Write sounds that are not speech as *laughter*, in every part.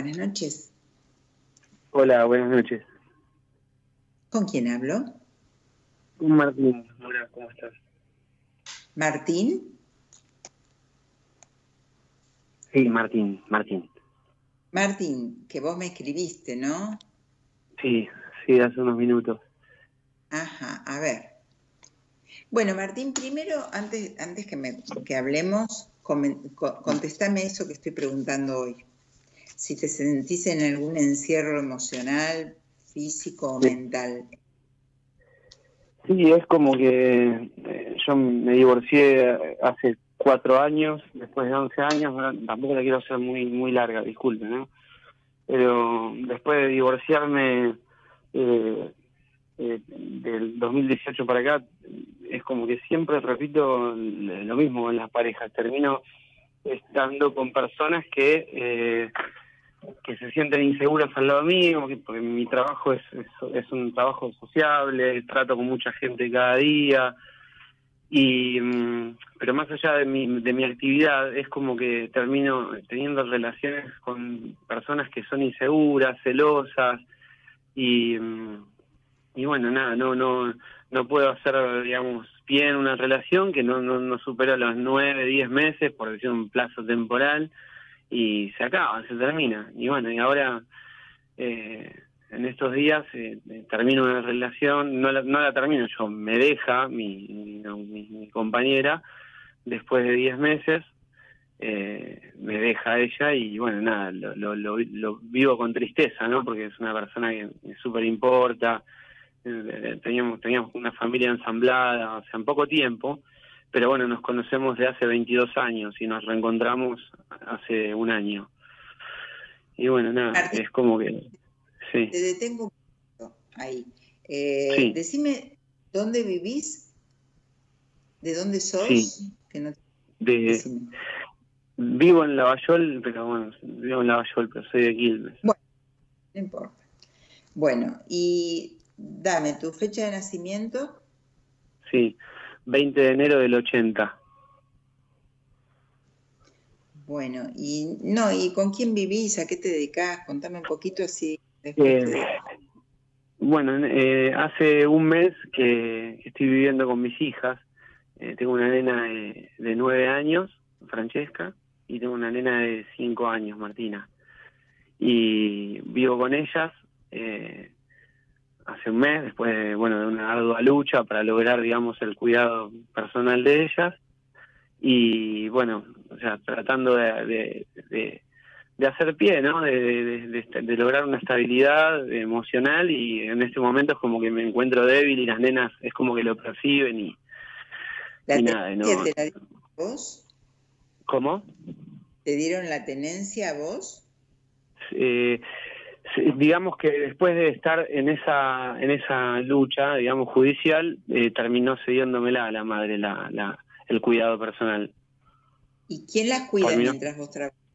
buenas noches. Hola, buenas noches. ¿Con quién hablo? Martín. Hola, ¿cómo estás? ¿Martín? Sí, Martín, Martín. Martín, que vos me escribiste, ¿no? Sí, sí, hace unos minutos. Ajá, a ver. Bueno, Martín, primero, antes, antes que, me, que hablemos, contestame eso que estoy preguntando hoy. Si te sentís en algún encierro emocional, físico o mental. Sí, es como que eh, yo me divorcié hace cuatro años, después de once años, tampoco la quiero hacer muy muy larga, disculpe, ¿no? Pero después de divorciarme eh, eh, del 2018 para acá, es como que siempre repito lo mismo en las parejas, termino estando con personas que eh, que se sienten inseguras al lado mío, porque mi trabajo es, es, un trabajo sociable, trato con mucha gente cada día, y mm, pero más allá de mi, de mi actividad, es como que termino teniendo relaciones con personas que son inseguras, celosas, y, mm, y bueno, nada, no, no, no puedo hacer, digamos, bien una relación que no, no, no supera los nueve, diez meses, por decir un plazo temporal, y se acaba, se termina. Y bueno, y ahora eh, en estos días eh, termino una relación, no la, no la termino yo, me deja mi, mi, compañera después de 10 meses, eh, me deja ella y bueno, nada, lo, lo, lo, vivo con tristeza, ¿no? Porque es una persona que me súper importa, eh, teníamos, teníamos una familia ensamblada, o sea, en poco tiempo, pero bueno, nos conocemos de hace 22 años y nos reencontramos hace un año. Y bueno, nada, es como que... Sí. Te detengo un poquito ahí. Eh, Decime, ¿dónde vivís? ¿De dónde sos? Sí. de, vivo en Lavallol, pero bueno, vivo en Lavallol, pero soy de Quilmes. Bueno, no importa. Bueno, y dame tu fecha de nacimiento. Sí, 20 de enero del 80. Bueno, y no, ¿y con quién vivís? ¿A qué te dedicás? Contame un poquito así. Eh, bueno, eh, hace un mes que, estoy viviendo con mis hijas. Eh, tengo una nena de, de, nueve años, Francesca, y tengo una nena de cinco años, Martina. Y vivo con ellas. Eh, hace un mes, después de, bueno, de una ardua lucha para lograr, digamos, el cuidado personal de ellas. Y bueno, o sea, tratando de, de, hacer pie, ¿no? De, de, lograr una estabilidad emocional y en este momento es como que me encuentro débil y las nenas es como que lo perciben y, y nada, ¿no? ¿Te la vos? ¿Cómo? ¿Te dieron la tenencia a vos? Eh, digamos que después de estar en esa en esa lucha digamos judicial eh, terminó cediéndomela a la madre la, la el cuidado personal. Y quién las cuida mientras vos trabajas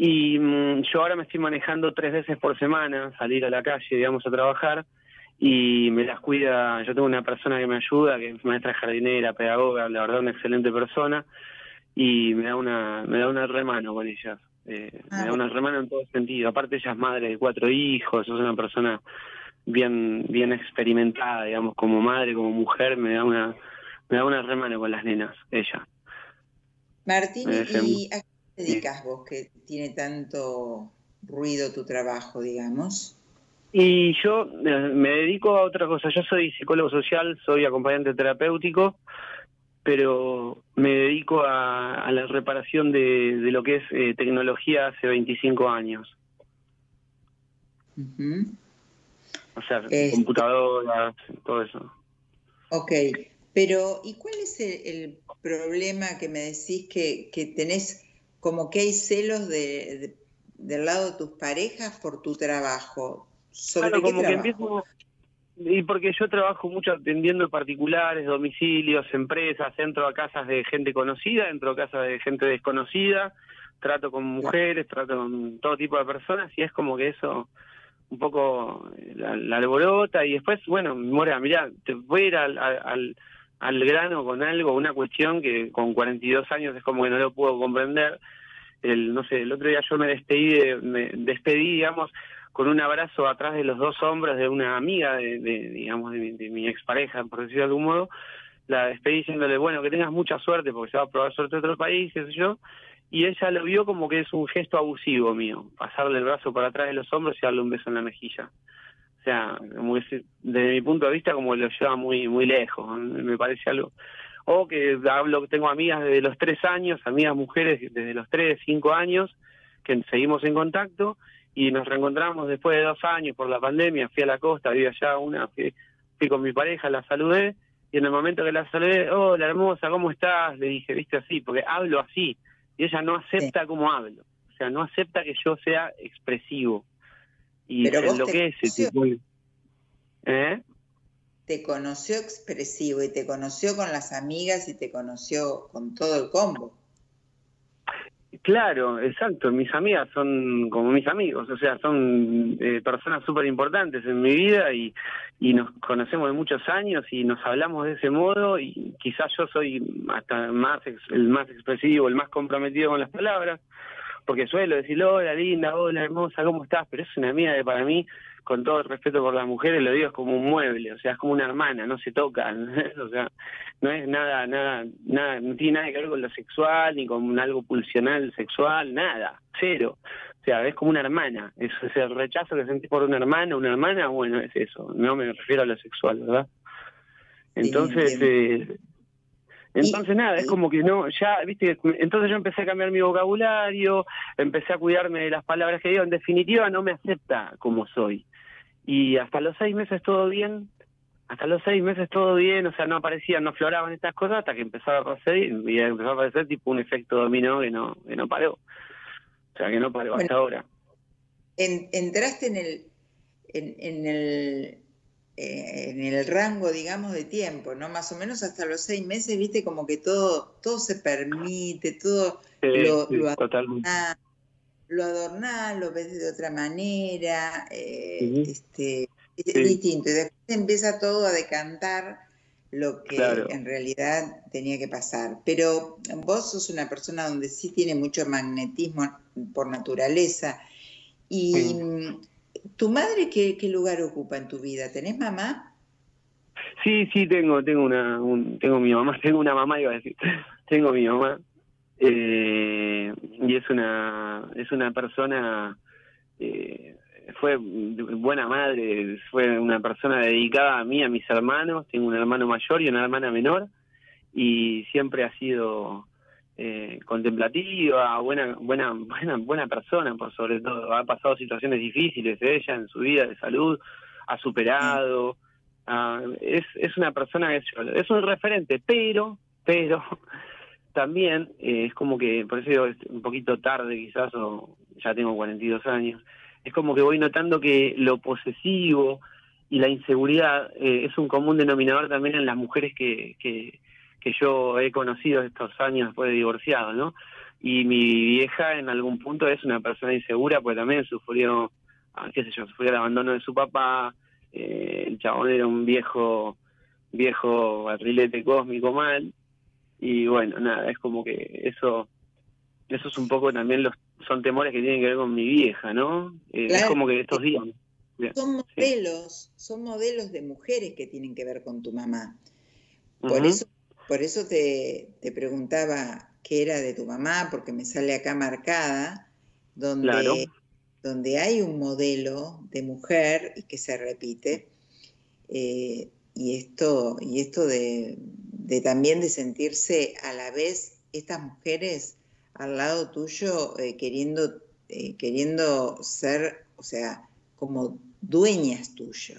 y mm, yo ahora me estoy manejando tres veces por semana salir a la calle digamos a trabajar y me las cuida yo tengo una persona que me ayuda que es maestra jardinera pedagoga la verdad una excelente persona y me da una me da una remano con ellas eh, me da ah. una remana en todo sentido. Aparte ella es madre de cuatro hijos, es una persona bien bien experimentada, digamos, como madre, como mujer, me da una me da una remano con las nenas, ella. Martín, ¿y a qué te dedicas vos que tiene tanto ruido tu trabajo, digamos? Y yo eh, me dedico a otra cosa. Yo soy psicólogo social, soy acompañante terapéutico pero me dedico a, la reparación de, lo que es eh, tecnología hace 25 años. O sea, este computadoras, todo eso. Ok, pero ¿y cuál es el, problema que me decís que, que, tenés como que hay celos de, del lado de tus parejas por tu trabajo? ¿Sobre qué trabajo? Y porque yo trabajo mucho atendiendo particulares, domicilios, empresas, entro a casas de gente conocida, entro a casas de gente desconocida, trato con mujeres, trato con todo tipo de personas y es como que eso un poco la, alborota y después, bueno, Mora, mira, te voy a ir al, al, al grano con algo, una cuestión que con 42 años es como que no lo puedo comprender el, no sé, el otro día yo me despedí, me despedí, digamos, con un abrazo atrás de los dos hombros de una amiga, de, digamos, de mi, de mi expareja, por decirlo de algún modo, la despedí diciéndole, bueno, que tengas mucha suerte porque se va a probar suerte en otro país, qué yo, y ella lo vio como que es un gesto abusivo mío, pasarle el brazo por atrás de los hombros y darle un beso en la mejilla. O sea, como desde mi punto de vista como lo lleva muy muy lejos, me parece algo. O que hablo, tengo amigas desde los tres años, amigas mujeres desde los tres, cinco años, que seguimos en contacto y nos reencontramos después de dos años por la pandemia, fui a la costa, vi allá una, fui, fui con mi pareja, la saludé y en el momento que la saludé, hola hermosa, ¿cómo estás? Le dije, viste así, porque hablo así y ella no acepta cómo hablo, o sea, no acepta que yo sea expresivo y Pero es tipo, ¿eh? Te conoció expresivo y te conoció con las amigas y te conoció con todo el combo. Claro, exacto. Mis amigas son como mis amigos, o sea, son eh, personas súper importantes en mi vida y, y nos conocemos de muchos años y nos hablamos de ese modo y quizás yo soy hasta más el más expresivo, el más comprometido con las palabras, porque suelo decir, hola linda, hola hermosa, ¿cómo estás? Pero es una amiga que para mí con todo el respeto por las mujeres, lo digo, es como un mueble, o sea, es como una hermana, no se tocan, *laughs* o sea, no es nada, nada, nada, no tiene nada que ver con lo sexual, ni con algo pulsional sexual, nada, cero. O sea, es como una hermana, es, el rechazo que sentís por una hermana, una hermana, bueno, es eso, no me refiero a lo sexual, ¿verdad? Entonces, eh, entonces nada, es como que no, ya, viste, entonces yo empecé a cambiar mi vocabulario, empecé a cuidarme de las palabras que digo, en definitiva no me acepta como soy y hasta los seis meses todo bien, hasta los seis meses todo bien, o sea, no aparecían, no floraban estas cosas hasta que empezaba a aparecer y empezó a aparecer tipo un efecto dominó que no, que no paró. O sea, que no paró hasta ahora. entraste en el, en, el eh, en el rango, digamos, de tiempo, ¿no? Más o menos hasta los seis meses, viste, como que todo, todo se permite, todo lo, totalmente lo adornás, lo ves de otra manera, eh, este, es distinto. Y después empieza todo a decantar lo que en realidad tenía que pasar. Pero vos sos una persona donde sí tiene mucho magnetismo por naturaleza. ¿Y tu madre qué, lugar ocupa en tu vida? ¿Tenés mamá? Sí, sí, tengo, tengo una, tengo mi mamá, *laughs* tengo una mamá, iba a decir, tengo mi mamá, eh, y es una es una persona eh, fue buena madre fue una persona dedicada a mí a mis hermanos. Tengo un hermano mayor y una hermana menor. Y siempre ha sido eh, contemplativa buena buena buena buena persona por sobre todo. Ha pasado situaciones difíciles ella en su vida de salud ha superado ah, es es una persona que es un referente pero pero también eh, es como que, por eso es un poquito tarde quizás, o ya tengo 42 años, es como que voy notando que lo posesivo y la inseguridad eh, es un común denominador también en las mujeres que, que, que yo he conocido estos años después de divorciado, ¿no? Y mi vieja en algún punto es una persona insegura, pues también sufrió, ah, qué sé yo, sufrió el abandono de su papá, eh, el chabón era un viejo, viejo barrilete cósmico mal, y bueno, nada, es como que eso, eso es un poco también los, son temores que tienen que ver con mi vieja, ¿no? Eh, es como que estos días. Son modelos, son modelos de mujeres que tienen que ver con tu mamá. Por eso, por eso te, te, preguntaba qué era de tu mamá, porque me sale acá marcada, donde, donde hay un modelo de mujer y que se repite. Eh, y esto, y esto de, de también de sentirse a la vez estas mujeres al lado tuyo eh, queriendo, eh, queriendo ser, o sea, como dueñas tuyo,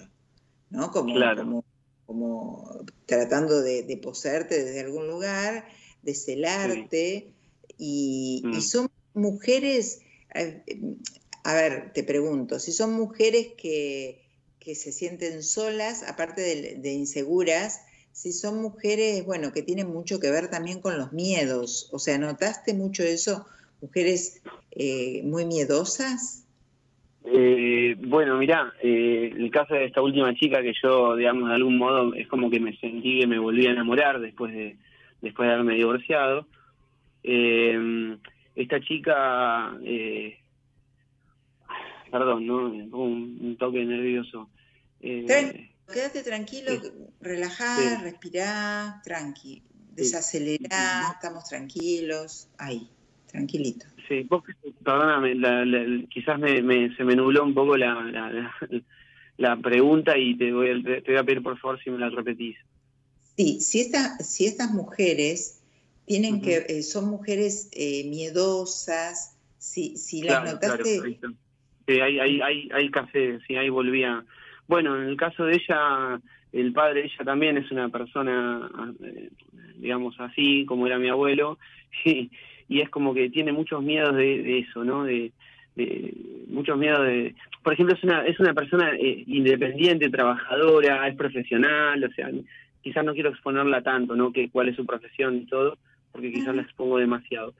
¿no? Como, como, tratando de, poseerte desde algún lugar, de celarte, y, mm. son mujeres, eh, a ver, te pregunto, si son mujeres que, que se sienten solas, aparte de inseguras, si son mujeres, bueno, que tienen mucho que ver también con los miedos. O sea, ¿notaste mucho eso? Mujeres eh, muy miedosas. Eh, bueno, mirá, eh, el caso de esta última chica que yo, digamos, de algún modo es como que me sentí que me volví a enamorar después de después de haberme divorciado. esta esta chica, eh, perdón, ¿no? Un, toque nervioso. Eh, quédate tranquilo, relajá, respirá, tranqui, desacelerá, estamos tranquilos, ahí, tranquilito. Sí, vos, perdóname, quizás me, se me nubló un poco la, la, pregunta y te voy, a, te voy a pedir por favor si me la repetís. Sí, si, esta, si estas mujeres tienen que, eh, son mujeres eh, miedosas, si, si las notaste... sí, hay, hay, hay, hay café, sí, ahí volvía. Bueno, en el caso de ella, el padre de ella también es una persona, eh, digamos así, como era mi abuelo, *laughs* y, y, es como que tiene muchos miedos de, eso, ¿no? De, muchos miedos de... Por ejemplo, es una, es una persona independiente, trabajadora, es profesional, o sea, quizás no quiero exponerla tanto, ¿no? Que cuál es su profesión y todo, porque quizás la expongo demasiado.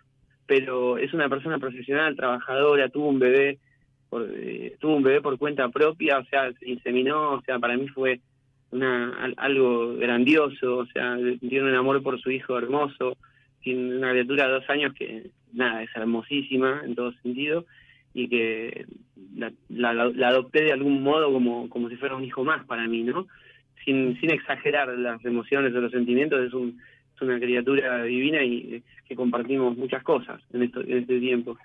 Pero es una persona profesional, trabajadora, tuvo un bebé, eh, tuvo un bebé por cuenta propia, o sea, se inseminó, o sea, para mí fue una algo grandioso, o sea, tiene un amor por su hijo hermoso, tiene una criatura de dos años que, nada, es hermosísima en todo sentido, y que la, la, la adopté de algún modo como, como si fuera un hijo más para mí, ¿no? sin, sin exagerar las emociones o los sentimientos, es, un, una criatura divina y eh, que compartimos muchas cosas en, esto, en este tiempo.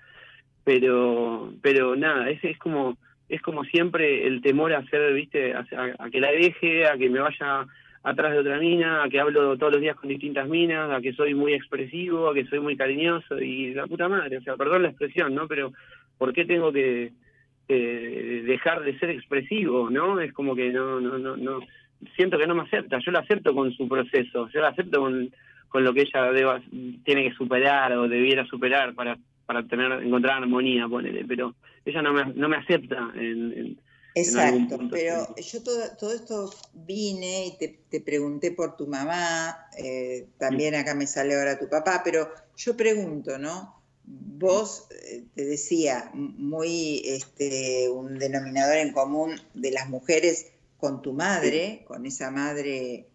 Pero, pero nada, es, es como es como siempre el temor a hacer, viste, a, que la deje, a que me vaya atrás de otra mina, a que hablo todos los días con distintas minas, a que soy muy expresivo, a que soy muy cariñoso y la puta madre, o sea, perdón la expresión, ¿no? Pero ¿por qué tengo que dejar de ser expresivo, ¿no? Es como que no, no, no, no, siento que no me acepta, yo la acepto con su proceso, yo la acepto con, con lo que ella deba, tiene que superar o debiera superar para, para tener encontrar armonía, ponele, pero ella no me, no me acepta en, Exacto, pero yo todo, todo esto vine y te, te pregunté por tu mamá, eh, también acá me sale ahora tu papá, pero yo pregunto, ¿no? Vos eh, te decía, muy este, un denominador en común de las mujeres con tu madre, con esa madre,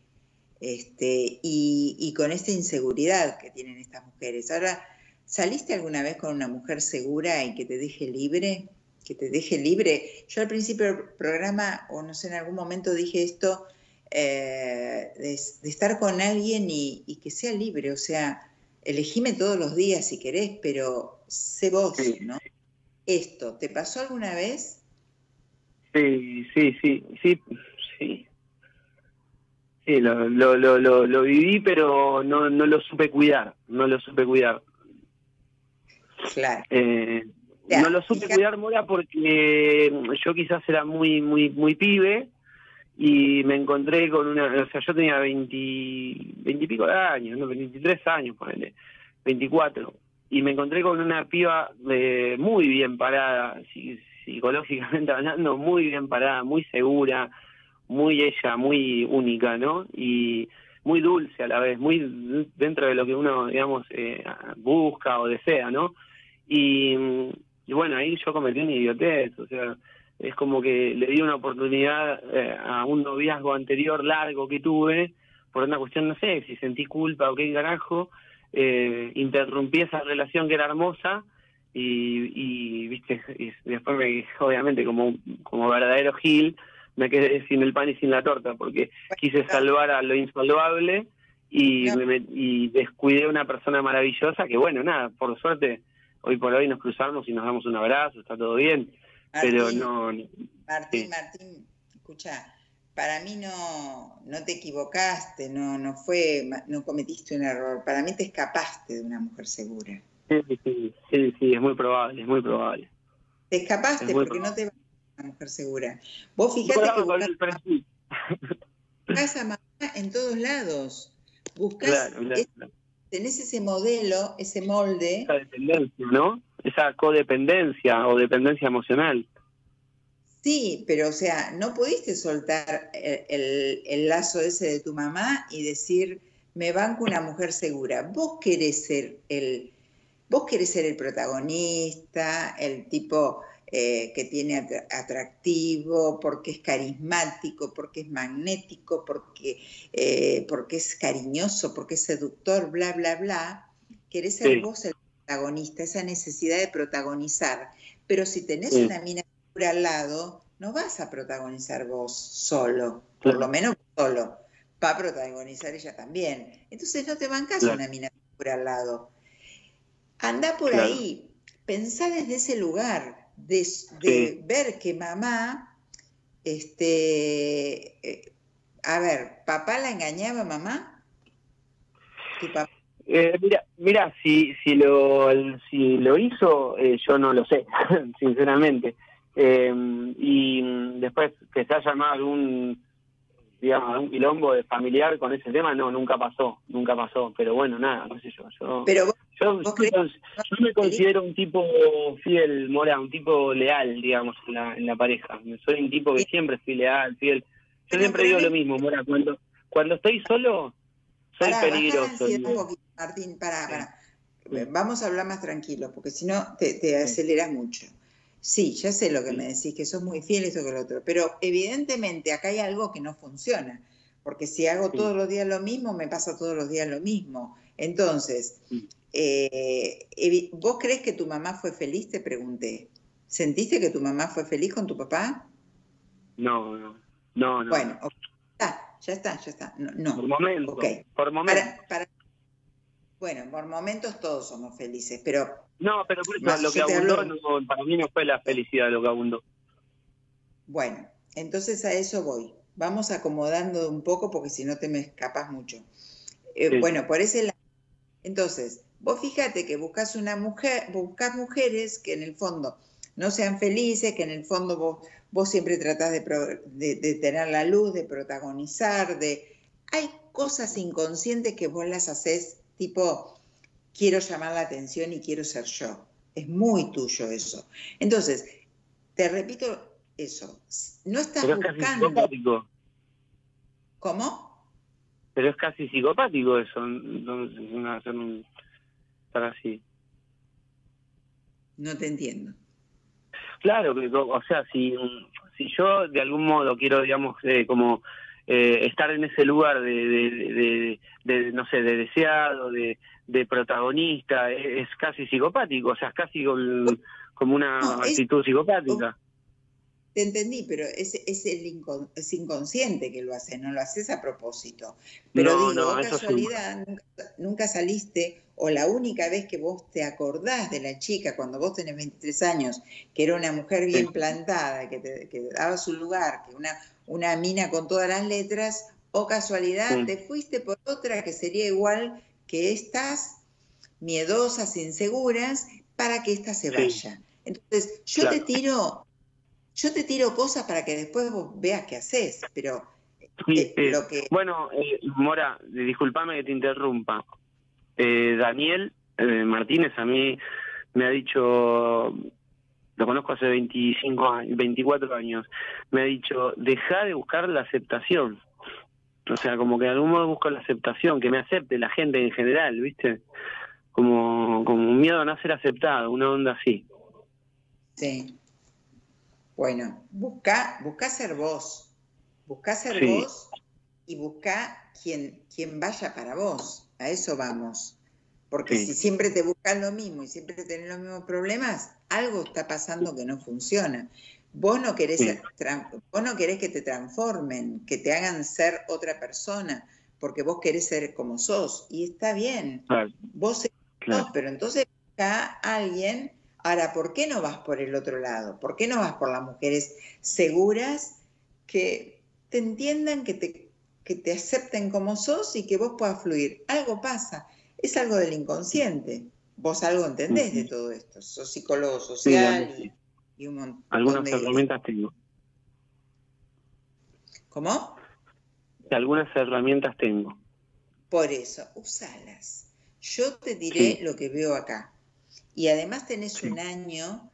este, y, con esta inseguridad que tienen estas mujeres. Ahora, ¿saliste alguna vez con una mujer segura y que te deje libre? Que te deje libre. Yo al principio del programa, o no sé, en algún momento dije esto, eh, de, estar con alguien y, que sea libre, o sea, elegime todos los días si querés, pero sé vos, ¿no? Esto, ¿te pasó alguna vez? Sí, sí, sí, sí, sí. Sí, lo, lo, lo, lo, viví, pero no, no lo supe cuidar, no lo supe cuidar. Claro. Eh, no lo supe cuidar, Mora, porque yo quizás era muy, muy, muy pibe y me encontré con una, o sea, yo tenía 20, y pico de años, ¿no? 23 años, ponele, 24, y me encontré con una piba de muy bien parada, psicológicamente *laughs* hablando, muy bien parada, muy segura, muy ella, muy única, ¿no? Y muy dulce a la vez, muy dentro de lo que uno, digamos, eh, busca o desea, ¿no? Y, bueno, ahí yo cometí un idiotez, o sea, es como que le di una oportunidad eh, a un noviazgo anterior largo que tuve, por una cuestión, no sé, si sentí culpa o qué carajo, eh, interrumpí esa relación que era hermosa y, y viste y después me, obviamente como como verdadero Gil me quedé sin el pan y sin la torta porque quise salvar a lo insalvable y, y descuidé a una persona maravillosa que bueno nada por suerte hoy por hoy nos cruzamos y nos damos un abrazo está todo bien pero no Martín Martín escucha para mí no no te equivocaste no no fue no cometiste un error para mí te escapaste de una mujer segura Sí, sí, sí, es muy probable, es muy probable. Te escapaste porque no te vas a una mujer segura. Vos fijate que buscás, a mamá en todos lados. Buscás, tenés ese modelo, ese molde. Esa dependencia, ¿no? Esa codependencia o dependencia emocional. Sí, pero o sea, no pudiste soltar el, el, lazo ese de tu mamá y decir, me banco una mujer segura. Vos querés ser el, Vos querés ser el protagonista, el tipo eh, que tiene atractivo, porque es carismático, porque es magnético, porque, eh, porque es cariñoso, porque es seductor, bla, bla, bla. Querés ser vos el protagonista, esa necesidad de protagonizar. Pero si tenés una mina al lado, no vas a protagonizar vos solo, por lo menos solo. Va a protagonizar ella también. Entonces no te bancas una mina al lado. Anda por ahí, pensá desde ese lugar, de, ver que mamá, este, eh, a ver, ¿papá la engañaba mamá? Eh, mira, mira, si, si, lo, si lo hizo, eh, yo no lo sé, *laughs* sinceramente. y después que se haya llamado algún digamos, un quilombo de familiar con ese tema, no, nunca pasó, nunca pasó, pero bueno, nada, no sé yo. Yo, pero yo, me considero un tipo fiel, Mora, un tipo leal, digamos, en la, en la pareja. Soy un tipo que siempre fui leal, fiel. Yo siempre digo lo mismo, Mora, cuando, cuando estoy solo, soy peligroso. Martín, para, para. Vamos a hablar más tranquilo, porque si no te, te aceleras mucho. Sí, ya sé lo que me decís, que sos muy fiel esto que lo otro, pero evidentemente acá hay algo que no funciona, porque si hago todos los días lo mismo, me pasa todos los días lo mismo. Entonces, eh, ¿vos crees que tu mamá fue feliz? Te pregunté. ¿Sentiste que tu mamá fue feliz con tu papá? No, no, no. Bueno, ya está, ya está. No, Por momentos. Por momentos. Bueno, por momentos todos somos felices, pero no, pero lo que abundó para mí no fue la felicidad lo que abundó. Bueno, entonces a eso voy. Vamos acomodando un poco porque si no te me escapas mucho. Eh, bueno, por ese lado. Entonces, vos fíjate que buscas una mujer, buscas mujeres que en el fondo no sean felices, que en el fondo vos, vos siempre tratás de, de tener la luz, de protagonizar, de... Hay cosas inconscientes que vos las haces tipo quiero llamar la atención y quiero ser yo. Es muy tuyo eso. Entonces, te repito eso. No estás Pero es buscando. Casi psicopático. ¿Cómo? Pero es casi psicopático eso, hacer un, estar así. No te entiendo. Claro, o sea, si, si yo de algún modo quiero, digamos, eh, como eh, estar en ese lugar de, de, no sé, de deseado, de, protagonista, es, casi psicopático, o sea, es casi como una actitud psicopática. Te entendí, pero es, es el inconsciente que lo hace, no lo haces a propósito. Pero digo, casualidad, nunca, saliste, o la única vez que vos te acordás de la chica cuando vos tenés 23 años, que era una mujer bien plantada, que te, que daba su lugar, que una, una mina con todas las letras, o casualidad te fuiste por otra que sería igual que estas miedosas, inseguras, para que ésta se vaya. Entonces, yo te tiro, yo te tiro cosas para que después vos veas qué haces, pero eh, lo que... Bueno, eh, Mora, discúlpame que te interrumpa. Eh, Daniel Martínez a mí me ha dicho, lo conozco hace 25 años, 24 años, me ha dicho, deja de buscar la aceptación. O sea, como que de algún modo busco la aceptación, que me acepte la gente en general, ¿viste? Como, como un miedo a no ser aceptado, una onda así. Sí. Bueno, busca, busca ser vos. Busca ser vos y busca quien, quien vaya para vos. A eso vamos. Porque si siempre te buscas lo mismo y siempre tenés los mismos problemas, algo está pasando que no funciona. Vos no, querés, vos no querés que te transformen, que te hagan ser otra persona, porque vos querés ser como sos. Y está bien. Vos sos, pero entonces acá alguien. Ahora, ¿por qué no vas por el otro lado? ¿Por qué no vas por las mujeres seguras que te entiendan, que te, que te acepten como sos y que vos puedas fluir? Algo pasa. Es algo del inconsciente. Vos algo entendés de todo esto. Sos psicólogo social. Algunas herramientas tengo. ¿Cómo? Algunas herramientas tengo. Por eso, usalas. Yo te diré lo que veo acá. Y además tenés un año,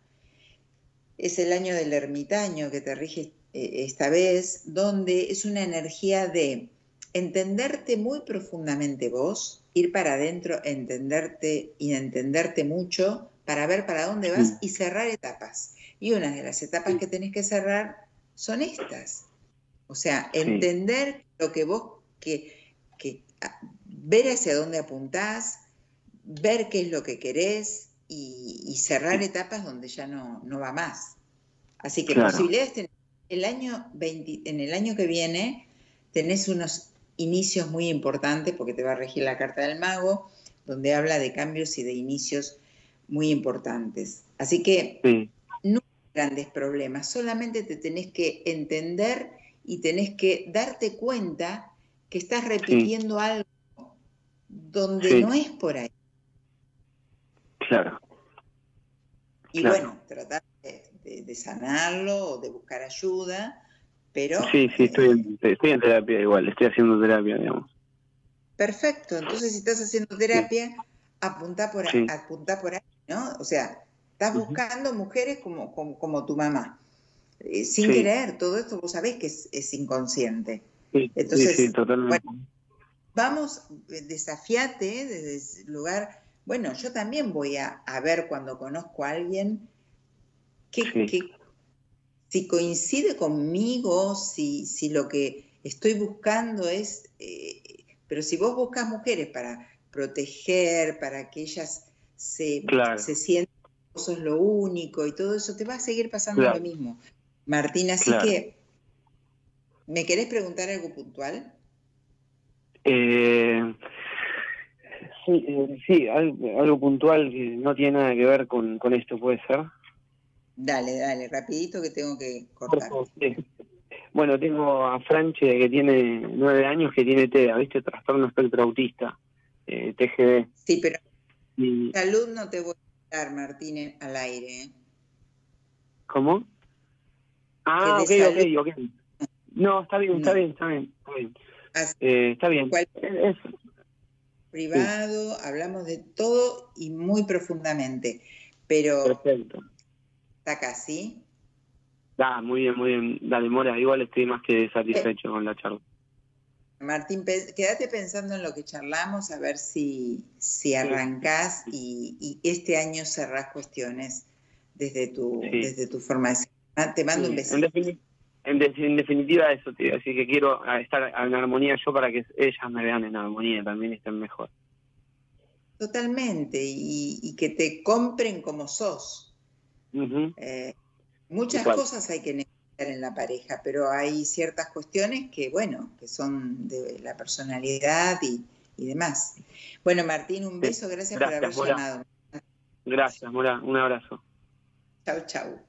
es el año del ermitaño que te rige esta vez, donde es una energía de entenderte muy profundamente vos, ir para adentro, entenderte y entenderte mucho para ver para dónde vas y cerrar etapas. Y una de las etapas que tenés que cerrar son estas. O sea, entender lo que vos, que, que ver hacia dónde apuntás, ver qué es lo que querés y, cerrar etapas donde ya no, no va más. Así que posibilidades el año en el año que viene tenés unos inicios muy importantes porque te va a regir la carta del mago, donde habla de cambios y de inicios muy importantes. Así que no hay grandes problemas, solamente te tenés que entender y tenés que darte cuenta que estás repitiendo algo donde no es por ahí. Claro. Y bueno, tratar de, sanarlo o de buscar ayuda, pero... Sí, sí, estoy en, estoy en terapia igual, estoy haciendo terapia, digamos. Perfecto, entonces si estás haciendo terapia, apunta por ahí, apunta por ahí, ¿no? O sea, estás buscando mujeres como, como, tu mamá. Eh, sin querer, todo esto vos sabés que es, inconsciente. Entonces, sí, totalmente. vamos, eh, desafiate desde ese lugar. Bueno, yo también voy a, ver cuando conozco a alguien que, si coincide conmigo, si, si lo que estoy buscando es, eh, pero si vos buscas mujeres para proteger, para que ellas se, se sientan que sos lo único y todo eso, te va a seguir pasando lo mismo. Martín, así que, ¿me querés preguntar algo puntual? Eh, sí, eh, sí algo, puntual que no tiene nada que ver con, con esto, ¿puede ser? Dale, dale, rapidito que tengo que cortar. Bueno, tengo a Franche que tiene nueve años que tiene TEA, ¿viste? Trastorno espectro autista, eh, TGD. Sí, pero salud no te voy a dar, Martínez, al aire. ¿eh? ¿Cómo? Ah, ok, ok, ok. No, está bien, está bien, está bien. Está bien. Eh, está bien. Privado, hablamos de todo y muy profundamente, pero... Perfecto está casi. Da, muy bien, muy bien. Dale, Mora, igual estoy más que satisfecho con la charla. Martín, quédate pensando en lo que charlamos, a ver si, si arrancás y, este año cerrás cuestiones desde tu, desde tu forma de ser. Ah, te mando un besito. En, definitiva eso, tío. Así que quiero estar en armonía yo para que ellas me vean en armonía, también estén mejor. Totalmente, y, y que te compren como sos. Eh, muchas cosas hay que negociar en la pareja, pero hay ciertas cuestiones que, bueno, que son de la personalidad y, demás. Bueno, Martín, un beso, gracias, por haber llamado. Gracias, Mora, un abrazo. Chau, chau.